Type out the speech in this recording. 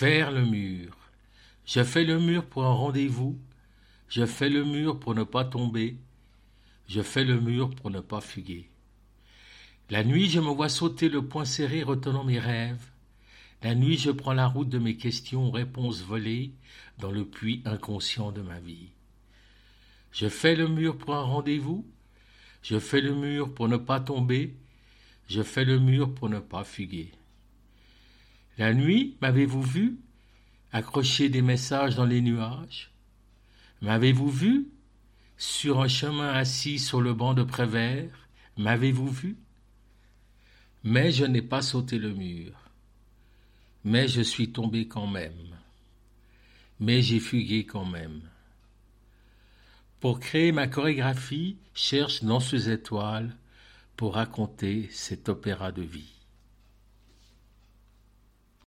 Faire le mur. Je fais le mur pour un rendez-vous. Je fais le mur pour ne pas tomber. Je fais le mur pour ne pas fuguer. La nuit, je me vois sauter le poing serré retenant mes rêves. La nuit, je prends la route de mes questions, réponses volées dans le puits inconscient de ma vie. Je fais le mur pour un rendez-vous. Je fais le mur pour ne pas tomber. Je fais le mur pour ne pas fuguer. La nuit, m'avez-vous vu accrocher des messages dans les nuages? M'avez-vous vu sur un chemin assis sur le banc de Prévert? M'avez-vous vu? Mais je n'ai pas sauté le mur. Mais je suis tombé quand même. Mais j'ai fugué quand même. Pour créer ma chorégraphie, cherche dans ces étoiles pour raconter cet opéra de vie.